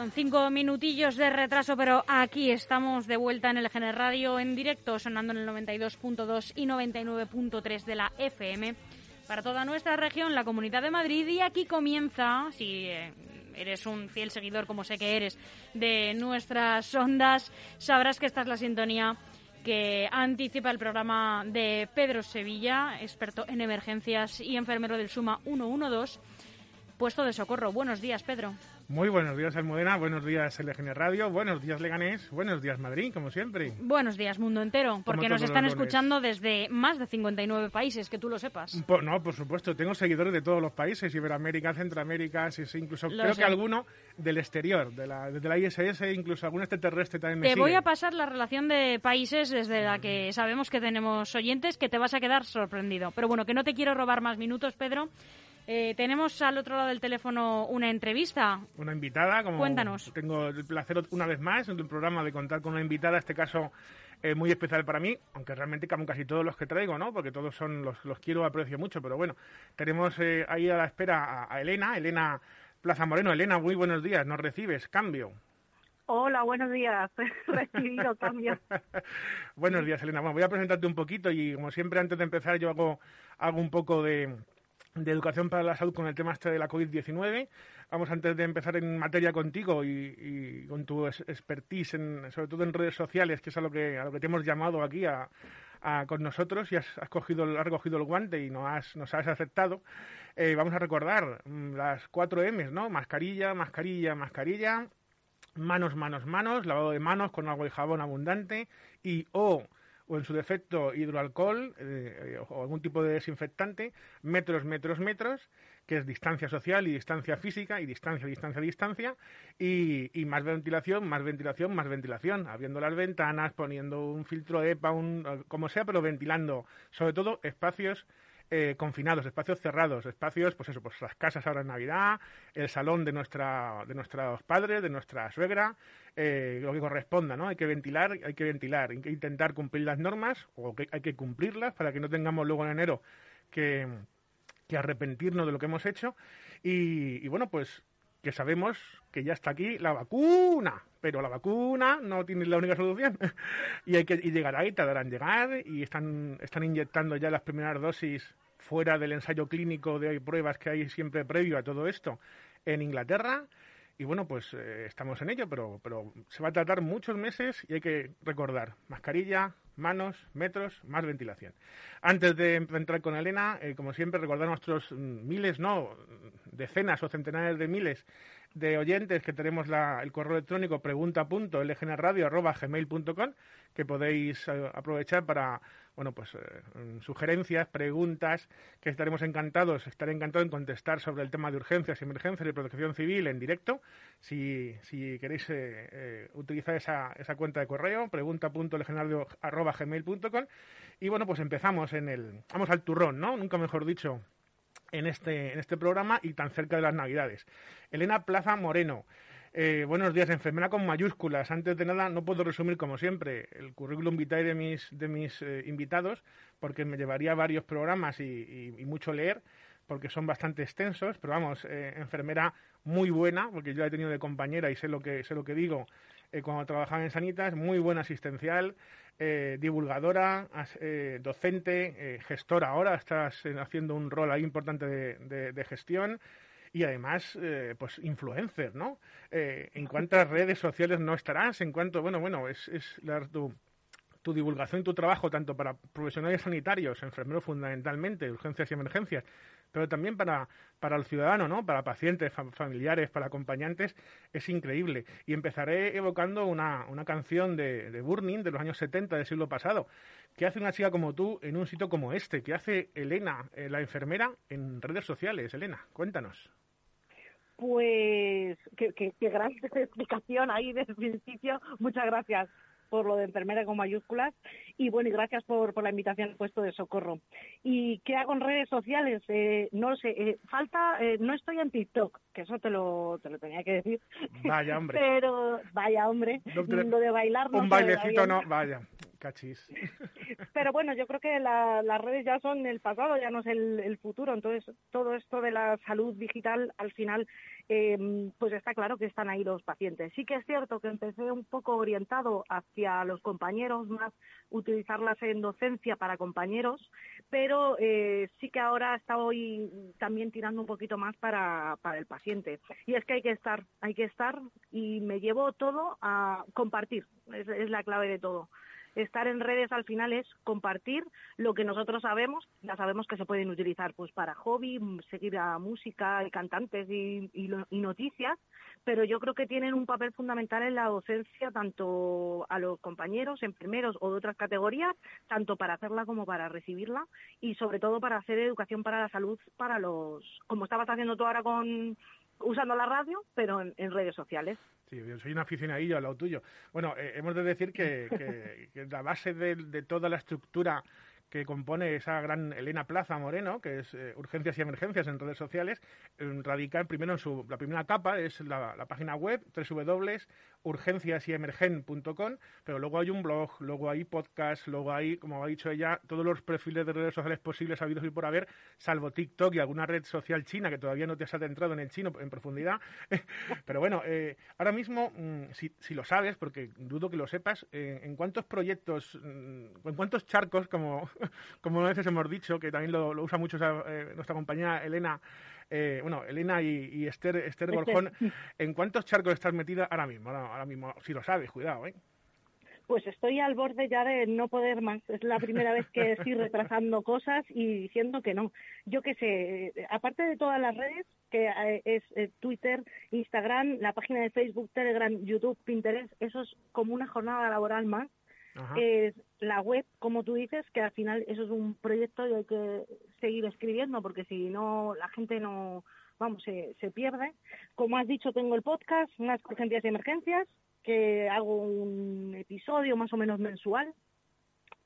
con cinco minutillos de retraso, pero aquí estamos de vuelta en el GN Radio en directo, sonando en el 92.2 y 99.3 de la FM para toda nuestra región, la Comunidad de Madrid. Y aquí comienza, si eh, eres un fiel seguidor, como sé que eres, de nuestras ondas, sabrás que esta es la sintonía que anticipa el programa de Pedro Sevilla, experto en emergencias y enfermero del Suma 112, puesto de socorro. Buenos días, Pedro. Muy buenos días, Almudena. Buenos días, LGN Radio. Buenos días, Leganés. Buenos días, Madrid, como siempre. Buenos días, mundo entero, porque nos están escuchando desde más de 59 países, que tú lo sepas. no, por supuesto. Tengo seguidores de todos los países, Iberoamérica, Centroamérica, incluso creo que alguno del exterior, de la, la ISS, incluso algún extraterrestre también me Te voy a pasar la relación de países desde la que sabemos que tenemos oyentes, que te vas a quedar sorprendido. Pero bueno, que no te quiero robar más minutos, Pedro. Eh, tenemos al otro lado del teléfono una entrevista. Una invitada, como Cuéntanos. tengo el placer una vez más en el programa de contar con una invitada, este caso eh, muy especial para mí, aunque realmente como casi todos los que traigo, ¿no? Porque todos son los, los quiero, aprecio mucho, pero bueno, tenemos eh, ahí a la espera a, Elena, Elena Plaza Moreno. Elena, muy buenos días, nos recibes, cambio. Hola, buenos días. Recibido cambio. buenos días, Elena. Bueno, voy a presentarte un poquito y como siempre antes de empezar yo hago, hago un poco de, de Educación para la Salud con el tema este de la COVID-19. Vamos, antes de empezar en materia contigo y, con tu expertise, en, sobre todo en redes sociales, que es a lo que, a lo que te hemos llamado aquí a, con nosotros y has, cogido, has cogido el guante y nos has, nos has aceptado. Eh, vamos a recordar mm, las cuatro M's, ¿no? Mascarilla, mascarilla, mascarilla, manos, manos, manos, lavado de manos con agua y jabón abundante y O o en su defecto hidroalcohol eh, o algún tipo de desinfectante, metros, metros, metros, que es distancia social y distancia física y distancia, distancia, distancia, y, y más ventilación, más ventilación, más ventilación, abriendo las ventanas, poniendo un filtro EPA, un, como sea, pero ventilando, sobre todo espacios eh, confinados, espacios cerrados, espacios, pues eso, pues las casas ahora en Navidad, el salón de nuestra, de nuestros padres, de nuestra suegra, eh, lo que corresponda, ¿no? Hay que ventilar, hay que ventilar, hay que intentar cumplir las normas, o que hay que cumplirlas para que no tengamos luego en enero que, que arrepentirnos de lo que hemos hecho. Y, y bueno, pues que sabemos que ya está aquí la vacuna, pero la vacuna no tiene la única solución. Y hay que y llegará y tardarán llegar y están están inyectando ya las primeras dosis fuera del ensayo clínico de pruebas que hay siempre previo a todo esto en Inglaterra y bueno, pues eh, estamos en ello, pero, pero se va a tratar muchos meses y hay que recordar mascarilla, manos, metros, más ventilación. Antes de entrar con Elena, eh, como siempre, recordar nuestros mm, miles, no, decenas o centenares de miles de oyentes que tenemos la, el correo electrónico pregunta.lgnradio.gmail.com que podéis eh, aprovechar para bueno pues eh, sugerencias, preguntas que estaremos encantados, estaré encantado en contestar sobre el tema de urgencias, emergencias y protección civil en directo. Si, queréis eh, utilizar esa, esa cuenta de correo, pregunta.lgnradio.gmail.com y bueno pues empezamos en el vamos al turrón, ¿no? Nunca mejor dicho en este, en este programa y tan cerca de las Navidades. Elena Plaza Moreno. Eh, buenos días, enfermera con mayúsculas. Antes de nada, no puedo resumir, como siempre, el currículum vitae de mis, de mis eh, invitados, porque me llevaría varios programas y, mucho leer, porque son bastante extensos. Pero vamos, eh, enfermera muy buena, porque yo la he tenido de compañera y sé lo que, sé lo que digo cuando trabajaba en Sanitas, muy buena asistencial, eh, divulgadora, eh, docente, eh, gestora ahora, estás haciendo un rol ahí importante de, gestión y además, pues, influencer, ¿no? ¿En cuántas redes sociales no estarás? En cuanto, bueno, bueno, es, es la, tu, tu divulgación y tu trabajo, tanto para profesionales sanitarios, enfermeros fundamentalmente, urgencias y emergencias, pero también para, para el ciudadano, ¿no? Para pacientes, familiares, para acompañantes, es increíble. Y empezaré evocando una, una canción de, de, Burning de los años 70 del siglo pasado. ¿Qué hace una chica como tú en un sitio como este? ¿Qué hace Elena, eh, la enfermera, en redes sociales? Elena, cuéntanos. Pues qué, qué, qué gran explicación ahí desde el principio. Muchas gracias por lo de enfermera con mayúsculas. Y bueno, y gracias por, por la invitación al puesto de socorro. ¿Y qué hago en redes sociales? Eh, no sé, eh, falta, eh, no estoy en TikTok, que eso te lo, te lo tenía que decir. Vaya hombre. Pero, vaya hombre, lo de bailar Un bailecito no, vaya. Cachis. Pero bueno, yo creo que las redes ya son el pasado, ya no es el, futuro. Entonces, todo esto de la salud digital, al final, em, pues está claro que están ahí los pacientes. Sí que es cierto que empecé un poco orientado hacia los compañeros, más utilizarlas en docencia para compañeros, pero eh, sí que ahora estoy también tirando un poquito más para, para el paciente. Y es que hay que estar, hay que estar y me llevo todo a compartir, es la clave de todo estar en redes al final es compartir lo que nosotros sabemos, ya sabemos que se pueden utilizar pues para hobby, seguir a música y cantantes y, noticias, pero yo creo que tienen un papel fundamental en la docencia tanto a los compañeros, enfermeros o de otras categorías, tanto para hacerla como para recibirla y sobre todo para hacer educación para la salud para los, como estabas haciendo tú ahora con usando la radio, pero en redes sociales. Sí, yo soy un aficionadillo a lo tuyo. Bueno, eh, hemos de decir que, que, la base de, toda la estructura que compone esa gran Elena Plaza Moreno, que es eh, Urgencias y Emergencias en redes sociales, radica primero en su, la primera capa, es la, la página web, www.urgenciasyemergen.com, pero luego hay un blog, luego hay podcast, luego hay, como ha dicho ella, todos los perfiles de redes sociales posibles habidos y por haber, salvo TikTok y alguna red social china que todavía no te has adentrado en el chino en profundidad. pero bueno, eh, ahora mismo, mm, si, si, lo sabes, porque dudo que lo sepas, eh, ¿en cuántos proyectos, mm, en cuántos charcos, como como a veces hemos dicho, que también lo, usa mucho eh, nuestra compañera Elena, eh, bueno, Elena y, Esther, Esther Goljón, ¿en cuántos charcos estás metida ahora mismo? Ahora, mismo, si lo sabes, cuidado, ¿eh? Pues estoy al borde ya de no poder más. Es la primera vez que estoy retrasando cosas y diciendo que no. Yo qué sé, aparte de todas las redes, que eh, es Twitter, Instagram, la página de Facebook, Telegram, YouTube, Pinterest, eso es como una jornada laboral más es la web, como tú dices, que al final eso es un proyecto y hay que seguir escribiendo porque si no la gente no, vamos, se, se pierde. Como has dicho, tengo el podcast, unas urgencias y emergencias, que hago un episodio más o menos mensual.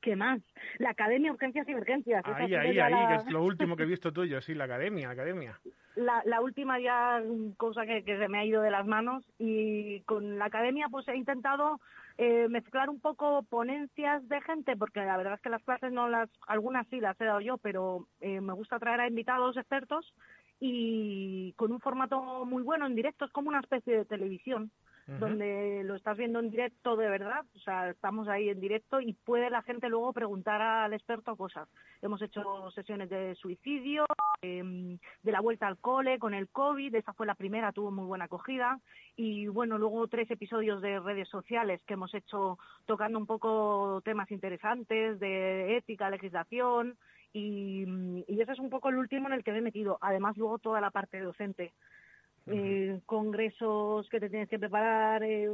¿Qué más? La Academia Urgencias y Emergencias. Ahí, ahí, ahí, que es lo último que he visto tuyo, sí, la Academia, la Academia. La, la última ya cosa que, que se me ha ido de las manos y con la Academia pues he intentado eh, mezclar un poco ponencias de gente, porque la verdad es que las clases no las, algunas sí las he dado yo, pero eh, me gusta traer a invitados expertos y con un formato muy bueno en directo, es como una especie de televisión donde lo estás viendo en directo de verdad, o sea, estamos ahí en directo y puede la gente luego preguntar al experto cosas. Hemos hecho sesiones de suicidio, em, de la vuelta al cole con el COVID, esa fue la primera, tuvo muy buena acogida y bueno, luego tres episodios de redes sociales que hemos hecho tocando un poco temas interesantes de ética, legislación, y, y, ese es un poco el último en el que me he metido. Además, luego toda la parte docente eh, congresos que te tienes que preparar, eh,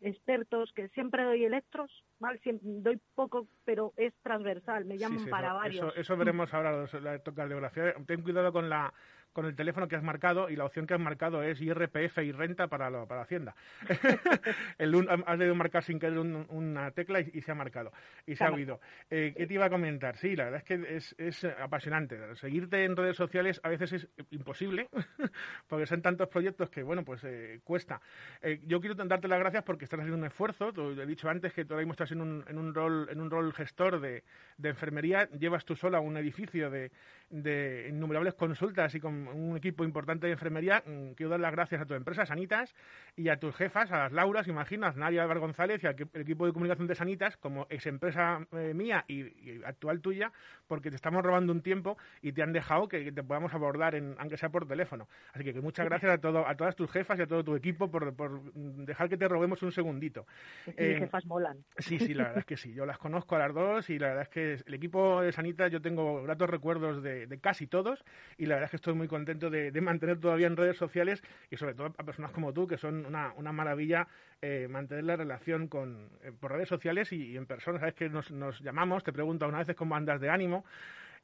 expertos, que siempre doy electros, ¿vale? doy poco, pero es transversal, me llaman para varios. Eso, veremos ahora, la cardiografía. Ten cuidado con la con el teléfono que has marcado y la opción que has marcado es IRPF y renta para, lo, para Hacienda. el has debido marcar sin querer una tecla y, se ha marcado y se ha oído. Eh, ¿Qué te iba a comentar? Sí, la verdad es que es, es apasionante. Seguirte en redes sociales a veces es imposible porque son tantos proyectos que, bueno, pues eh, cuesta. Eh, yo quiero darte las gracias porque estás haciendo un esfuerzo. Te he dicho antes que tú ahora mismo estás en un, en un, rol, en un rol gestor de, de enfermería. Llevas tú sola un edificio de, de innumerables consultas y con un equipo importante de enfermería. Mm, quiero dar las gracias a tu empresa, Sanitas, y a tus jefas, a las Lauras, imaginas, Nadia Álvaro González y al equipo de comunicación de Sanitas, como ex empresa eh, mía y, actual tuya, porque te estamos robando un tiempo y te han dejado que, te podamos abordar, en, aunque sea por teléfono. Así que, muchas gracias a, todo, a todas tus jefas y a todo tu equipo por, dejar que te robemos un segundito. Mis eh, jefas molan. Sí, sí, la verdad es que sí. Yo las conozco a las dos y la verdad es que el equipo de Sanitas yo tengo gratos recuerdos de, de casi todos y la verdad es que estoy muy contento de, mantener todavía en redes sociales y sobre todo a personas como tú, que son una, una maravilla eh, mantener la relación con, eh, por redes sociales y, en personas. Sabes que nos, llamamos, te pregunto una vez cómo andas de ánimo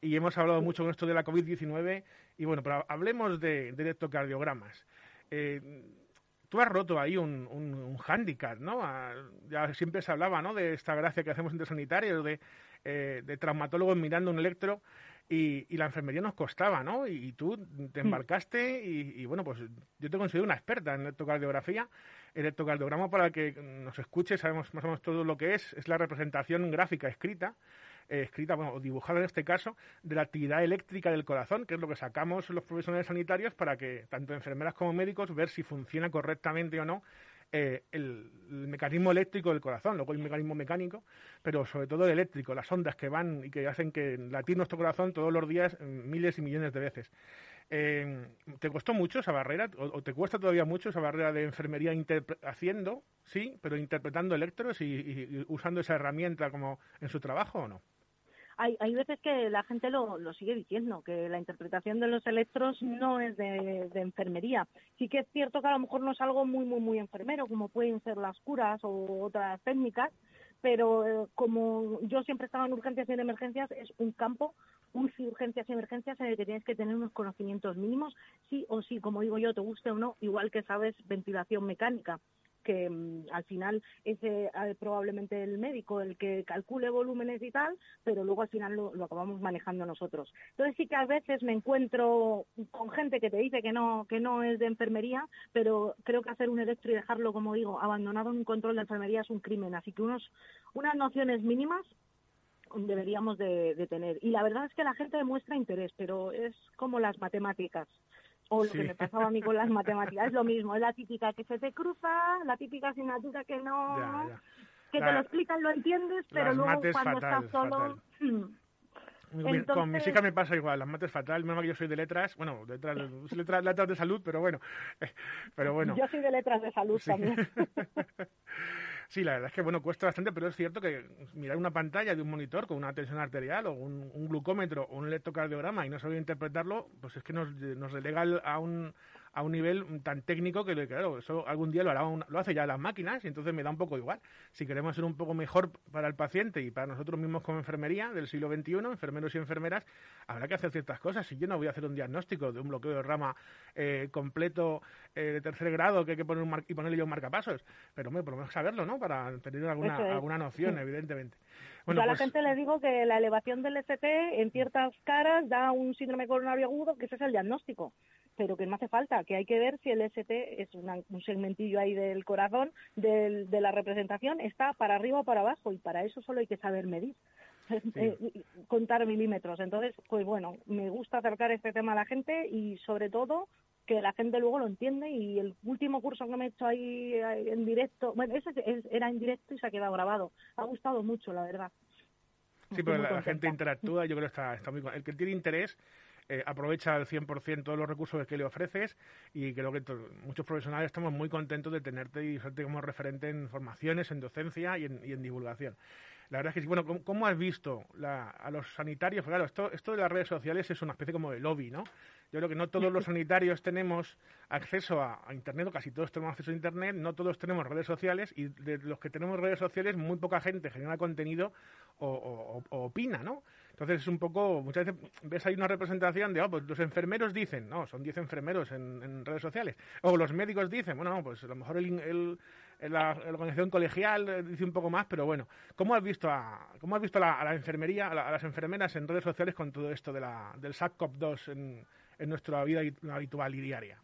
y hemos hablado mucho con esto de la COVID-19 y bueno, pero hablemos de, de electrocardiogramas. Eh, tú has roto ahí un, un, hándicap, ¿no? Ah, ya siempre se hablaba, ¿no? De esta gracia que hacemos entre sanitarios, de, de traumatólogos mirando un electro y, la enfermería nos costaba, ¿no? Y, tú te mm. embarcaste y, bueno, pues yo te considero una experta en electrocardiografía. El electrocardiograma, para que nos escuche, sabemos más o menos todo lo que es, es la representación gráfica escrita eh, escrita, bueno, o dibujada en este caso, de la actividad eléctrica del corazón, que es lo que sacamos los profesionales sanitarios para que tanto enfermeras como médicos ver si funciona correctamente o no eh, el, mecanismo eléctrico del corazón, luego el mecanismo mecánico, pero sobre todo el eléctrico, las ondas que van y que hacen que latir nuestro corazón todos los días eh, miles y millones de veces. Eh, ¿Te costó mucho esa barrera o, te cuesta todavía mucho esa barrera de enfermería haciendo, sí, pero interpretando electros y usando esa herramienta como en su trabajo o no? Hay, hay veces que la gente lo, sigue diciendo, que la interpretación de los electros no es de, enfermería. Sí que es cierto que a lo mejor no es algo muy, muy, muy enfermero, como pueden ser las curas o otras técnicas, pero eh, como yo siempre estaba en urgencias y en emergencias, es un campo, un urgencias y emergencias en el que tienes que tener unos conocimientos mínimos, sí o sí, como digo yo, te guste o no, igual que sabes ventilación mecánica que mm, al final es eh, probablemente el médico el que calcule volúmenes y tal, pero luego al final lo, acabamos manejando nosotros. Entonces sí que a veces me encuentro con gente que te dice que no, que no es de enfermería, pero creo que hacer un electro y dejarlo, como digo, abandonado en un control de enfermería es un crimen. Así que unos, unas nociones mínimas deberíamos de, tener. Y la verdad es que la gente demuestra interés, pero es como las matemáticas o lo que me pasaba a mí con las matemáticas, es lo mismo, es la típica que se te cruza, la típica asignatura que no, que te lo explican, lo entiendes, pero luego cuando estás solo... Hmm. Con mi chica me pasa igual, las mates fatal, menos que yo soy de letras, bueno, letras, letras, letras de salud, pero bueno, pero bueno. Yo soy de letras de salud también. Sí, la verdad es que bueno, cuesta bastante, pero es cierto que mirar una pantalla de un monitor con una tensión arterial o un, glucómetro o un electrocardiograma y no saber interpretarlo, pues es que nos, nos relega a un, a un nivel tan técnico que, claro, eso algún día lo, hará lo hace ya las máquinas y entonces me da un poco igual. Si queremos ser un poco mejor para el paciente y para nosotros mismos como enfermería del siglo XXI, enfermeros y enfermeras, habrá que hacer ciertas cosas. Si yo no voy a hacer un diagnóstico de un bloqueo de rama eh, completo eh, de tercer grado que hay que poner un y ponerle yo un marcapasos, pero me, por lo menos saberlo, ¿no? Para tener alguna, alguna noción, evidentemente. Bueno, yo a la pues gente le digo que la elevación del ST en ciertas caras da un síndrome coronario agudo, que ese es el diagnóstico pero que no hace falta, que hay que ver si el ST es un segmentillo ahí del corazón de la representación, está para arriba o para abajo, y para eso solo hay que saber medir. Eh, contar milímetros. Entonces, pues bueno, me gusta acercar este tema a la gente y sobre todo que la gente luego lo entiende y el último curso que me he hecho ahí en directo, bueno, ese era en directo y se ha quedado grabado. Ha gustado mucho, la verdad. Sí, pero la, gente interactúa, yo creo que está, está muy... El que tiene interés eh, aprovecha al 100% todos los recursos que le ofreces y creo que muchos profesionales estamos muy contentos de tenerte y usarte como referente en formaciones, en docencia y en, divulgación. La verdad es que sí. Bueno, ¿cómo, has visto a los sanitarios? Claro, esto, esto de las redes sociales es una especie como de lobby, ¿no? Yo creo que no todos los sanitarios tenemos acceso a, Internet, o casi todos tenemos acceso a Internet, no todos tenemos redes sociales y de los que tenemos redes sociales muy poca gente genera contenido o opina, ¿no? Entonces es un poco, muchas veces ves ahí una representación de, oh, pues los enfermeros dicen, no, son 10 enfermeros en, redes sociales. O los médicos dicen, bueno, no, pues a lo mejor el, la, organización colegial dice un poco más, pero bueno, ¿cómo has visto a, cómo has visto a la, enfermería, a, las enfermeras en redes sociales con todo esto de la, del SAC-COP2 en, en nuestra vida habitual y diaria?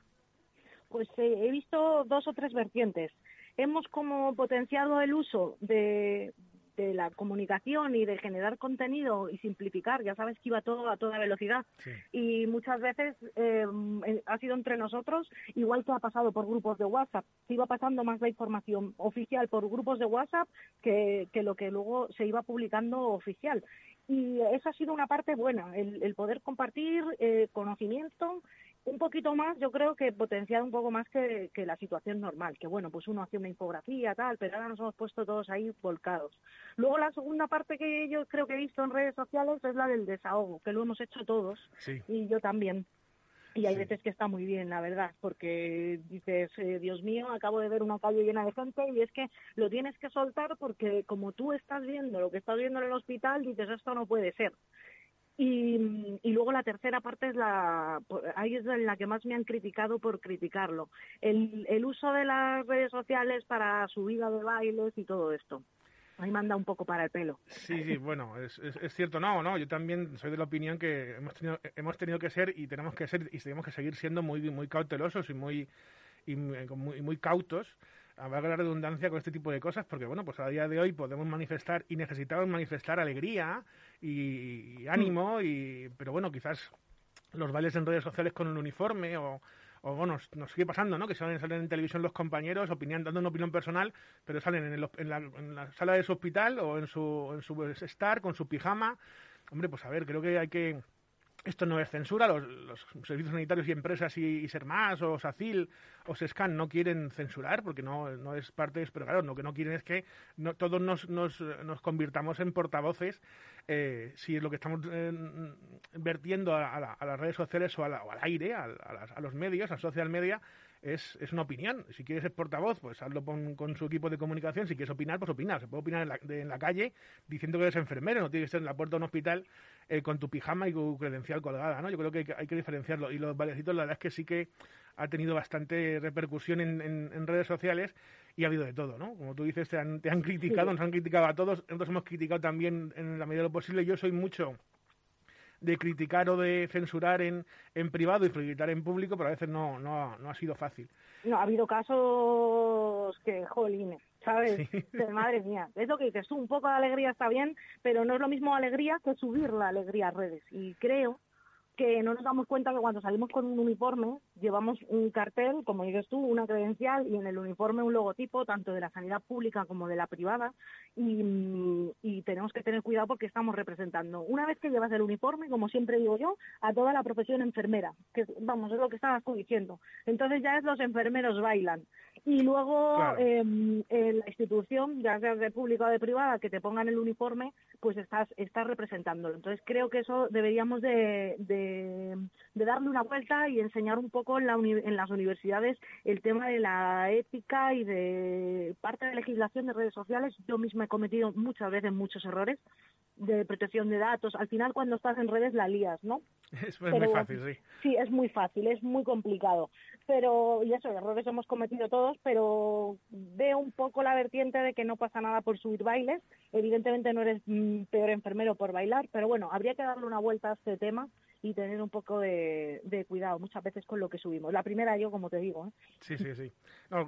Pues eh, he visto dos o tres vertientes. Hemos como potenciado el uso de, de la comunicación y de generar contenido y simplificar, ya sabes que iba todo a toda velocidad. Y muchas veces eh, ha sido entre nosotros, igual que ha pasado por grupos de WhatsApp, se iba pasando más la información oficial por grupos de WhatsApp que, que lo que luego se iba publicando oficial. Y esa ha sido una parte buena, el, poder compartir eh, conocimiento un poquito más, yo creo que potenciar un poco más que, la situación normal, que bueno, pues uno hace una infografía, tal, pero ahora nos hemos puesto todos ahí volcados. Luego la segunda parte que yo creo que he visto en redes sociales es la del desahogo, que lo hemos hecho todos, y yo también. Y hay veces que está muy bien, la verdad, porque dices, eh, Dios mío, acabo de ver una calle llena de gente y es que lo tienes que soltar porque como tú estás viendo lo que estás viendo en el hospital, dices, esto no puede ser. Y, luego la tercera parte es la, ahí es en la que más me han criticado por criticarlo, el, el uso de las redes sociales para subida de bailes y todo esto. ahí manda un poco para el pelo. Sí, sí, bueno, es, es, cierto, no, no, yo también soy de la opinión que hemos tenido, hemos tenido que ser y tenemos que ser y tenemos que seguir siendo muy, muy cautelosos y muy, y muy, muy cautos a la redundancia con este tipo de cosas, porque bueno, pues a día de hoy podemos manifestar y necesitamos manifestar alegría y, ánimo, y, pero bueno, quizás los bailes en redes sociales con un uniforme o, o bueno, nos, sigue pasando, ¿no? Que salen, salen en televisión los compañeros opinión, dando una opinión personal, pero salen en, en, la, en, la, sala de su hospital o en su, en su estar con su pijama. Hombre, pues a ver, creo que hay que esto no es censura, los, servicios sanitarios y empresas y, ser más o SACIL o SESCAN no quieren censurar porque no, no es parte, pero claro, lo que no quieren es que no, todos nos, nos, nos convirtamos en portavoces eh, si lo que estamos eh, vertiendo a, las redes sociales o, al aire, a, a, los medios, a social media, es, es una opinión. Si quieres ser portavoz, pues hazlo con, su equipo de comunicación. Si quieres opinar, pues opina. Se puede opinar en la, en la calle diciendo que eres enfermero, no tiene que ser en la puerta de un hospital eh, con tu pijama y tu credencial colgada, ¿no? Yo creo que hay que, diferenciarlo. Y los valecitos, la verdad es que sí que ha tenido bastante repercusión en, en, redes sociales y ha habido de todo, ¿no? Como tú dices, te han, te han criticado, nos han criticado a todos, nosotros hemos criticado también en la medida de lo posible. Yo soy mucho de criticar o de censurar en, en privado y felicitar en público, pero a veces no, no, no ha sido fácil. No, ha habido casos que, jolines, ¿sabes? madre mía, es lo que dices tú, un poco de alegría está bien, pero no es lo mismo alegría que subir la alegría a redes. Y creo que no nos damos cuenta que cuando salimos con un uniforme llevamos un cartel, como dices tú, una credencial y en el uniforme un logotipo, tanto de la sanidad pública como de la privada, y, tenemos que tener cuidado porque estamos representando, una vez que llevas el uniforme, como siempre digo yo, a toda la profesión enfermera, que vamos, es lo que estabas tú diciendo. Entonces ya es los enfermeros bailan. Y luego en la institución, ya sea de pública o de privada, que te pongan el uniforme, pues estás, estás representándolo. Entonces creo que eso deberíamos de de, darle una vuelta y enseñar un poco en, en las universidades el tema de la ética y de parte de legislación de redes sociales. Yo misma he cometido muchas veces muchos errores de protección de datos. Al final, cuando estás en redes, la lías, ¿no? Es, muy fácil, sí. Sí, es muy fácil, es muy complicado. Pero, y eso, errores hemos cometido todos, pero veo un poco la vertiente de que no pasa nada por subir bailes. Evidentemente no eres mm, peor enfermero por bailar, pero bueno, habría que darle una vuelta a este tema y tener un poco de, cuidado muchas veces con lo que subimos. La primera yo, como te digo. ¿eh? Sí, sí, sí.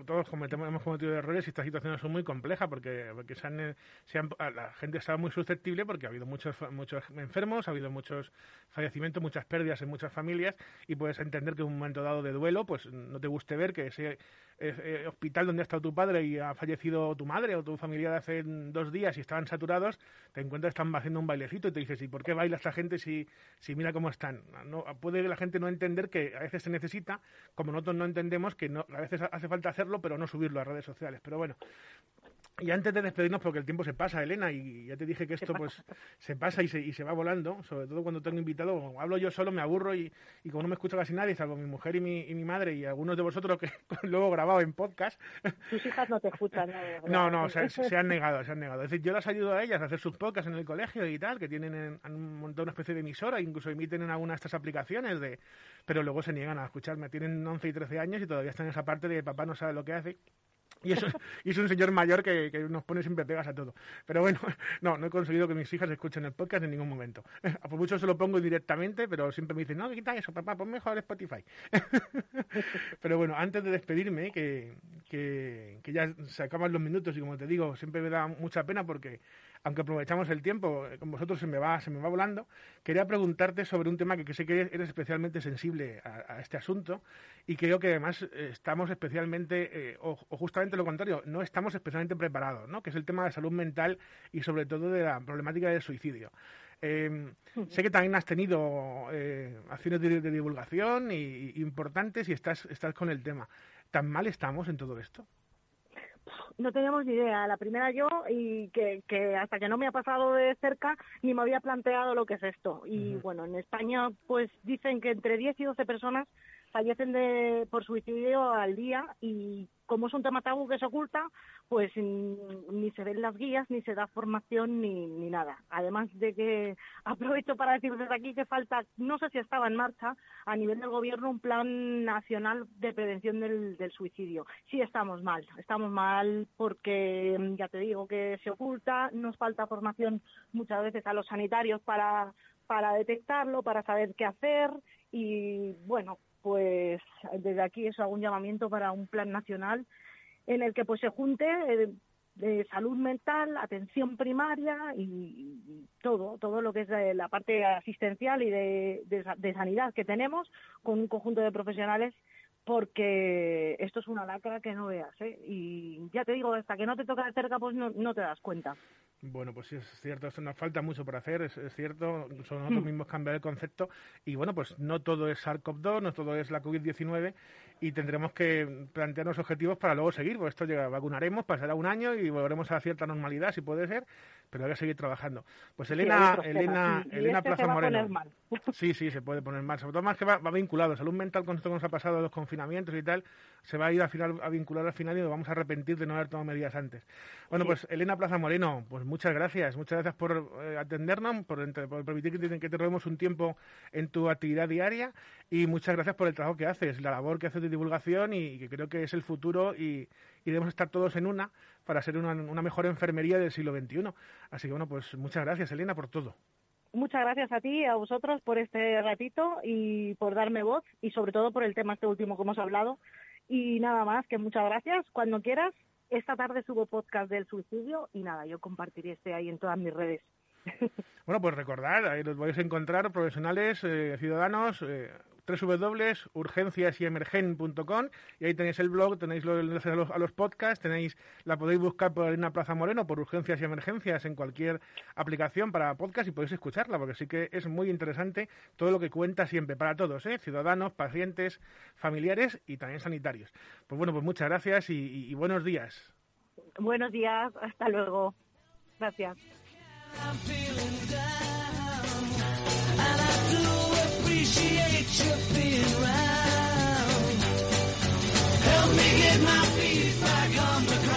todos cometemos, hemos cometido errores y estas situaciones son muy complejas porque, porque se han, se han, la gente está muy susceptible porque ha habido muchos, muchos enfermos, ha habido muchos fallecimientos, muchas pérdidas en muchas familias y puedes entender que en un momento dado de duelo pues no te guste ver que ese eh, hospital donde ha estado tu padre y ha fallecido tu madre o tu familia de hace dos días y estaban saturados, te encuentras están haciendo un bailecito y te dices, ¿y por qué baila esta gente si, si mira cómo están? No, puede la gente no entender que a veces se necesita, como nosotros no entendemos que no, a veces hace falta hacerlo, pero no subirlo a redes sociales. Pero bueno, y antes de despedirnos, porque el tiempo se pasa, Elena, y ya te dije que esto pues se pasa y se, y se va volando, sobre todo cuando tengo invitado, hablo yo solo, me aburro y, y como no me escucha casi nadie, salvo mi mujer y mi, y mi madre y algunos de vosotros que luego grabado en podcast. Tus hijas no te escuchan. No, no, se, se, han negado, se han negado. Es decir, yo las ayudo a ellas a hacer sus podcasts en el colegio y tal, que tienen han montado una especie de emisora, incluso emiten en algunas de estas aplicaciones, de pero luego se niegan a escucharme. Tienen 11 y 13 años y todavía están en esa parte de papá no sabe lo que hace. Y, eso, y es un señor mayor que, que, nos pone siempre pegas a todo. Pero bueno, no, no he conseguido que mis hijas escuchen el podcast en ningún momento. Por mucho se lo pongo directamente, pero siempre me dicen, no, quita eso, papá, pon mejor Spotify. pero bueno, antes de despedirme, que, que, que ya se acaban los minutos y como te digo, siempre me da mucha pena porque aunque aprovechamos el tiempo, eh, con vosotros se me va, se me va volando, quería preguntarte sobre un tema que, sé que eres especialmente sensible a, este asunto y creo que además eh, estamos especialmente, eh, o, justamente lo contrario, no estamos especialmente preparados, ¿no? que es el tema de salud mental y sobre todo de la problemática del suicidio. Em, sé que también has tenido acciones de, divulgación y, importantes y estás, estás con el tema. ¿Tan mal estamos en todo esto? No teníamos ni idea. La primera yo y que, que hasta que no me ha pasado de cerca ni me había planteado lo que es esto. Y bueno, en España pues dicen que entre 10 y 12 personas fallecen de, por suicidio al día y como es un tema tabú que se oculta, pues ni se ven las guías, ni se da formación, ni, ni nada. Además de que aprovecho para decir desde aquí que falta, no sé si estaba en marcha a nivel del gobierno un plan nacional de prevención del, del suicidio. Sí estamos mal, estamos mal mal porque, mm, ya te digo, que se oculta, nos falta formación muchas veces a los sanitarios para, para detectarlo, para saber qué hacer y, bueno, pues desde aquí eso hago un llamamiento para un plan nacional en el que pues se junte eh, de salud mental, atención primaria y, todo, todo lo que es la parte asistencial y de, de, sanidad que tenemos con un conjunto de profesionales porque esto es una lacra que no veas, ¿eh? Y ya te digo, hasta que no te toca de cerca, pues no, no te das cuenta. Bueno, pues sí, es cierto, eso nos falta mucho por hacer, es, cierto, son nosotros mm. mismos cambiar el concepto y bueno, pues no todo es SARS-CoV-2, no todo es la COVID-19 y tendremos que plantearnos objetivos para luego seguir, porque esto llega, vacunaremos, pasará un año y volveremos a cierta normalidad, si puede ser, pero hay que seguir trabajando. Pues Elena, Elena, Elena este Plaza Moreno. Sí, sí, se puede poner mal, sobre todo más que va, vinculado, salud mental con esto que nos ha pasado, los confinamientos y tal, se va a ir al final a vincular al final y nos vamos a arrepentir de no haber tomado medidas antes. Bueno, pues Elena Plaza Moreno, pues muchas gracias, muchas gracias por eh, atendernos, por, permitir que te, que te robemos un tiempo en tu actividad diaria y muchas gracias por el trabajo que haces, la labor que haces de divulgación y, que creo que es el futuro y, debemos estar todos en una para ser una, una mejor enfermería del siglo XXI. Así que bueno, pues muchas gracias, Elena, por todo. Muchas gracias a ti, a vosotros por este ratito y por darme voz y sobre todo por el tema este último que hemos hablado. Y nada más, que muchas gracias. Cuando quieras, esta tarde subo podcast del suicidio y nada, yo compartiré este ahí en todas mis redes. Bueno, pues recordad, ahí los vais a encontrar profesionales, eh, ciudadanos, eh, www.urgenciasyemergen.com y ahí tenéis el blog, tenéis los enlaces a los, podcasts, tenéis, la podéis buscar por Elena Plaza Moreno, por Urgencias y Emergencias en cualquier aplicación para podcast y podéis escucharla, porque sí que es muy interesante todo lo que cuenta siempre, para todos, ¿eh? ciudadanos, pacientes, familiares y también sanitarios. Pues bueno, pues muchas gracias y buenos días. Buenos días, hasta luego. Gracias. appreciate you being. Help me get my feet back on the ground.